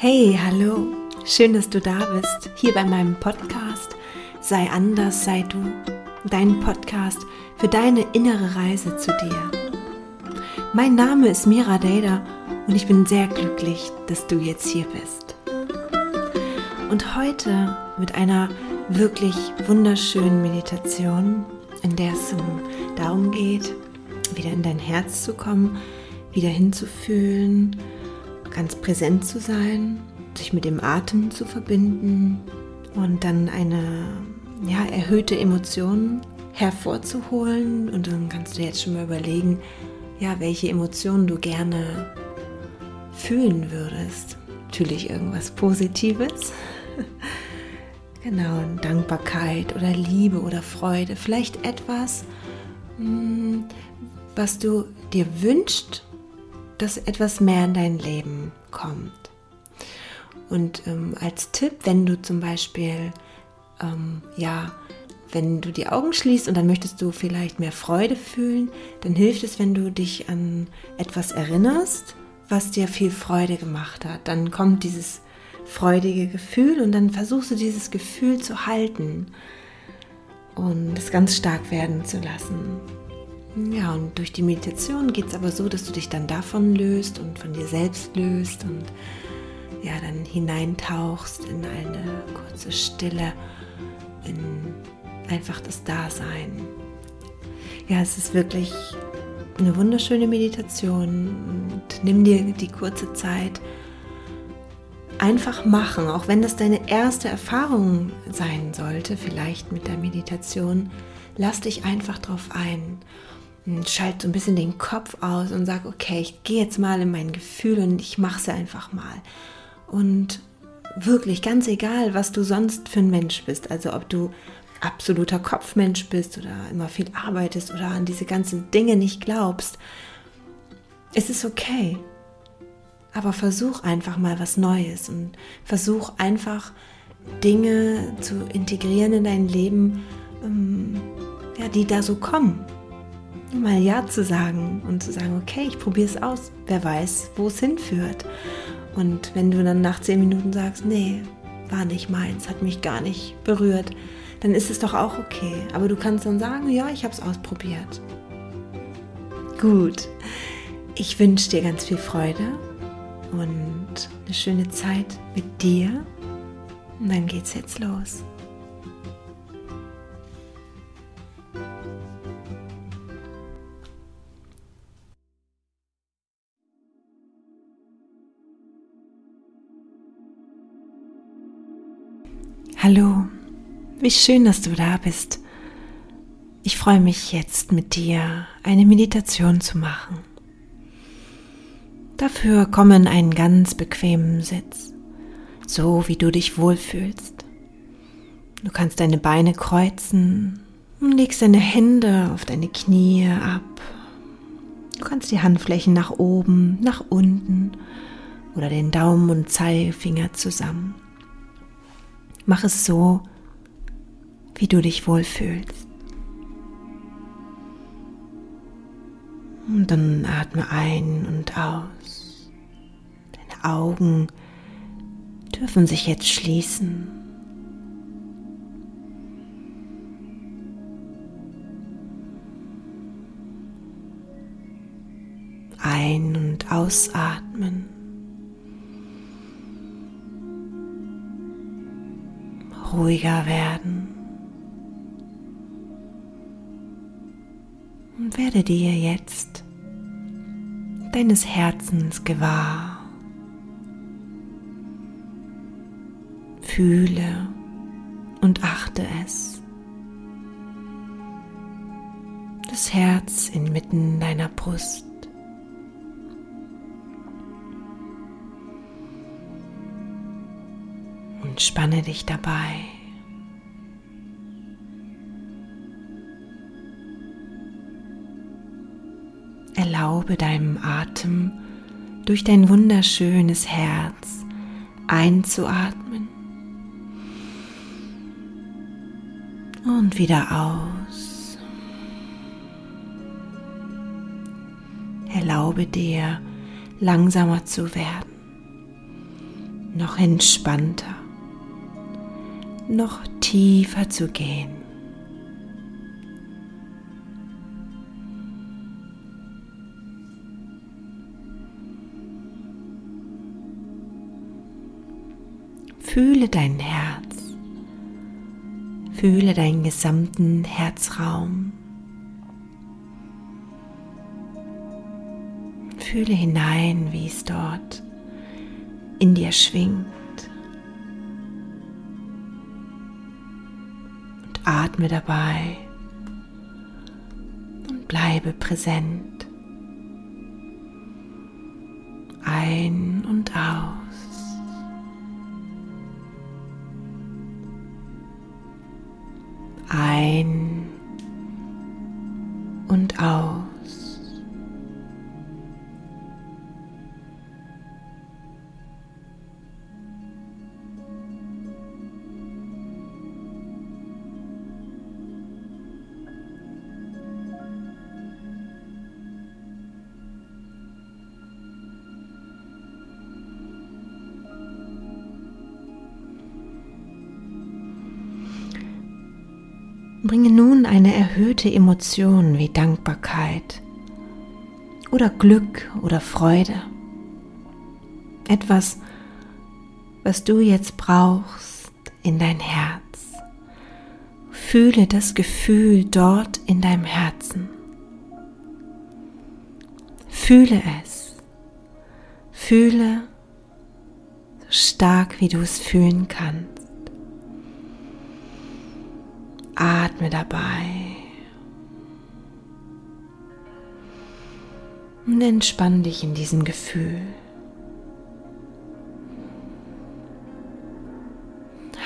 Hey, hallo, schön, dass du da bist, hier bei meinem Podcast Sei anders, sei du, dein Podcast für deine innere Reise zu dir. Mein Name ist Mira Deda und ich bin sehr glücklich, dass du jetzt hier bist. Und heute mit einer wirklich wunderschönen Meditation, in der es darum geht, wieder in dein Herz zu kommen, wieder hinzufühlen, ganz präsent zu sein, sich mit dem Atem zu verbinden und dann eine ja, erhöhte Emotion hervorzuholen. Und dann kannst du jetzt schon mal überlegen, ja, welche Emotionen du gerne fühlen würdest. Natürlich irgendwas Positives. genau, Dankbarkeit oder Liebe oder Freude. Vielleicht etwas, hm, was du dir wünschst dass etwas mehr in dein Leben kommt. Und ähm, als Tipp, wenn du zum Beispiel, ähm, ja, wenn du die Augen schließt und dann möchtest du vielleicht mehr Freude fühlen, dann hilft es, wenn du dich an etwas erinnerst, was dir viel Freude gemacht hat. Dann kommt dieses freudige Gefühl und dann versuchst du dieses Gefühl zu halten und es ganz stark werden zu lassen. Ja, und durch die Meditation geht es aber so, dass du dich dann davon löst und von dir selbst löst und ja, dann hineintauchst in eine kurze Stille, in einfach das Dasein. Ja, es ist wirklich eine wunderschöne Meditation und nimm dir die kurze Zeit. Einfach machen, auch wenn das deine erste Erfahrung sein sollte, vielleicht mit der Meditation, lass dich einfach drauf ein schalte so ein bisschen den Kopf aus und sage, okay, ich gehe jetzt mal in mein Gefühl und ich mache es einfach mal. Und wirklich ganz egal, was du sonst für ein Mensch bist, also ob du absoluter Kopfmensch bist oder immer viel arbeitest oder an diese ganzen Dinge nicht glaubst, es ist okay. Aber versuch einfach mal was Neues und versuch einfach Dinge zu integrieren in dein Leben, ähm, ja, die da so kommen mal Ja zu sagen und zu sagen, okay, ich probiere es aus. Wer weiß, wo es hinführt. Und wenn du dann nach zehn Minuten sagst, nee, war nicht meins, hat mich gar nicht berührt, dann ist es doch auch okay. Aber du kannst dann sagen, ja, ich habe es ausprobiert. Gut, ich wünsche dir ganz viel Freude und eine schöne Zeit mit dir. Und dann geht's jetzt los. Hallo, wie schön, dass du da bist. Ich freue mich jetzt mit dir eine Meditation zu machen. Dafür komm in einen ganz bequemen Sitz, so wie du dich wohlfühlst. Du kannst deine Beine kreuzen und legst deine Hände auf deine Knie ab. Du kannst die Handflächen nach oben, nach unten oder den Daumen und Zeigefinger zusammen. Mach es so, wie du dich wohlfühlst. Und dann atme ein und aus. Deine Augen dürfen sich jetzt schließen. Ein- und ausatmen. Ruhiger werden. Und werde dir jetzt deines Herzens gewahr. Fühle und achte es. Das Herz inmitten deiner Brust. Entspanne dich dabei. Erlaube deinem Atem durch dein wunderschönes Herz einzuatmen und wieder aus. Erlaube dir langsamer zu werden noch entspannter, noch tiefer zu gehen. Fühle dein Herz. Fühle deinen gesamten Herzraum. Fühle hinein, wie es dort in dir schwingt. Atme dabei und bleibe präsent. Ein und aus. ein und aus. Bringe nun eine erhöhte Emotion wie Dankbarkeit oder Glück oder Freude. Etwas, was du jetzt brauchst in dein Herz. Fühle das Gefühl dort in deinem Herzen. Fühle es. Fühle so stark, wie du es fühlen kannst. Atme dabei. Und entspann dich in diesem Gefühl.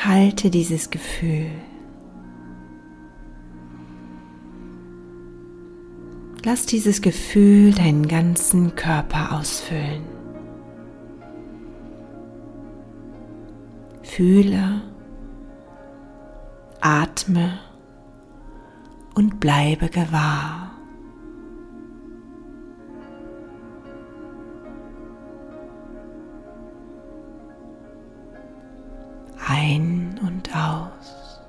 Halte dieses Gefühl. Lass dieses Gefühl deinen ganzen Körper ausfüllen. Fühle, atme und bleibe gewahr. Ein und aus.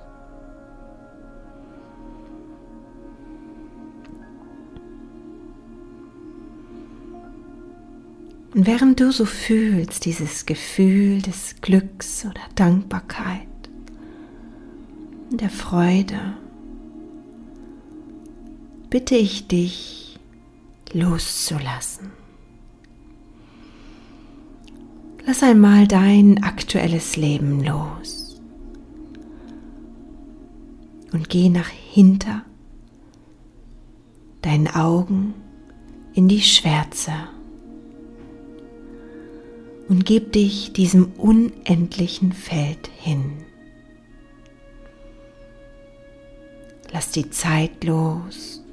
Und während du so fühlst, dieses Gefühl des Glücks oder Dankbarkeit, der Freude, bitte ich dich loszulassen. Lass einmal dein aktuelles Leben los und geh nach hinter deinen Augen in die Schwärze und gib dich diesem unendlichen Feld hin. Lass die Zeit los.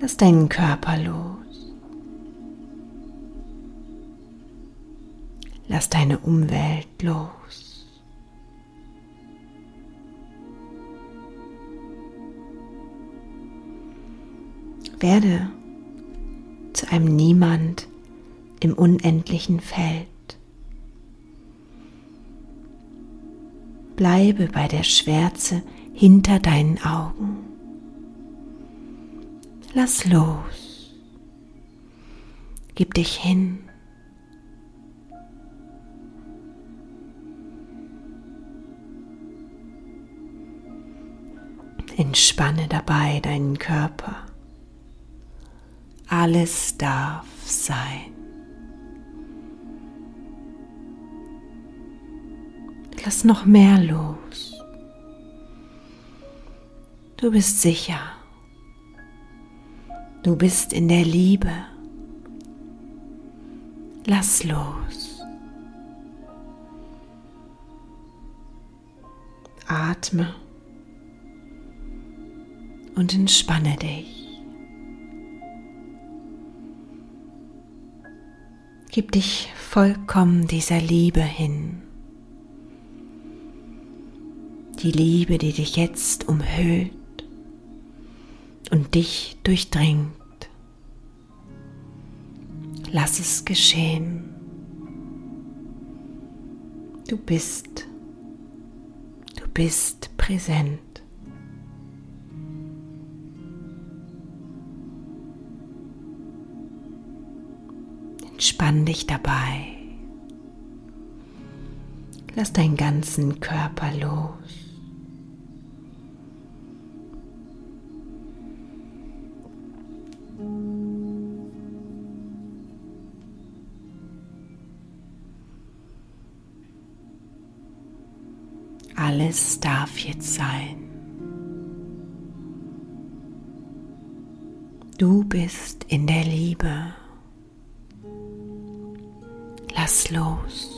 Lass deinen Körper los. Lass deine Umwelt los. Werde zu einem Niemand im unendlichen Feld. Bleibe bei der Schwärze hinter deinen Augen. Lass los. Gib dich hin. Entspanne dabei deinen Körper. Alles darf sein. Lass noch mehr los. Du bist sicher. Du bist in der Liebe. Lass los. Atme und entspanne dich. Gib dich vollkommen dieser Liebe hin. Die Liebe, die dich jetzt umhüllt dich durchdringt. Lass es geschehen. Du bist. Du bist präsent. Entspann dich dabei. Lass deinen ganzen Körper los. Alles darf jetzt sein. Du bist in der Liebe. Lass los.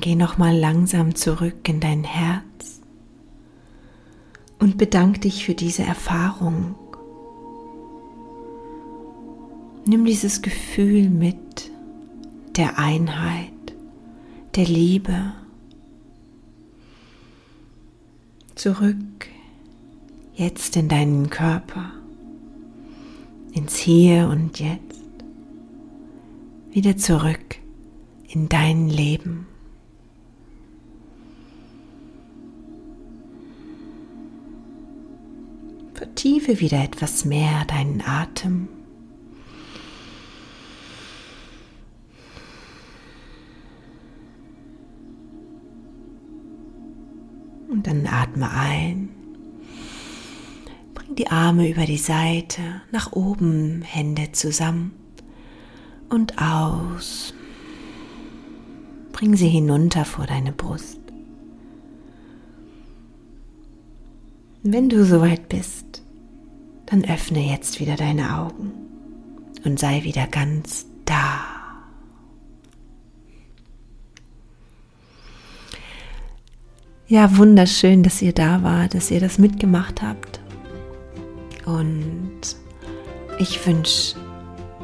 Geh nochmal langsam zurück in dein Herz und bedank dich für diese Erfahrung. Nimm dieses Gefühl mit der Einheit, der Liebe zurück jetzt in deinen Körper, ins Hier und Jetzt, wieder zurück in dein Leben. Vertiefe wieder etwas mehr deinen Atem. Und dann atme ein. Bring die Arme über die Seite, nach oben, Hände zusammen und aus. Bring sie hinunter vor deine Brust. Wenn du soweit bist, dann öffne jetzt wieder deine Augen und sei wieder ganz da. Ja, wunderschön, dass ihr da wart, dass ihr das mitgemacht habt. Und ich wünsche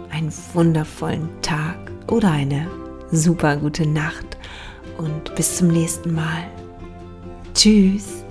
einen wundervollen Tag oder eine super gute Nacht und bis zum nächsten Mal. Tschüss.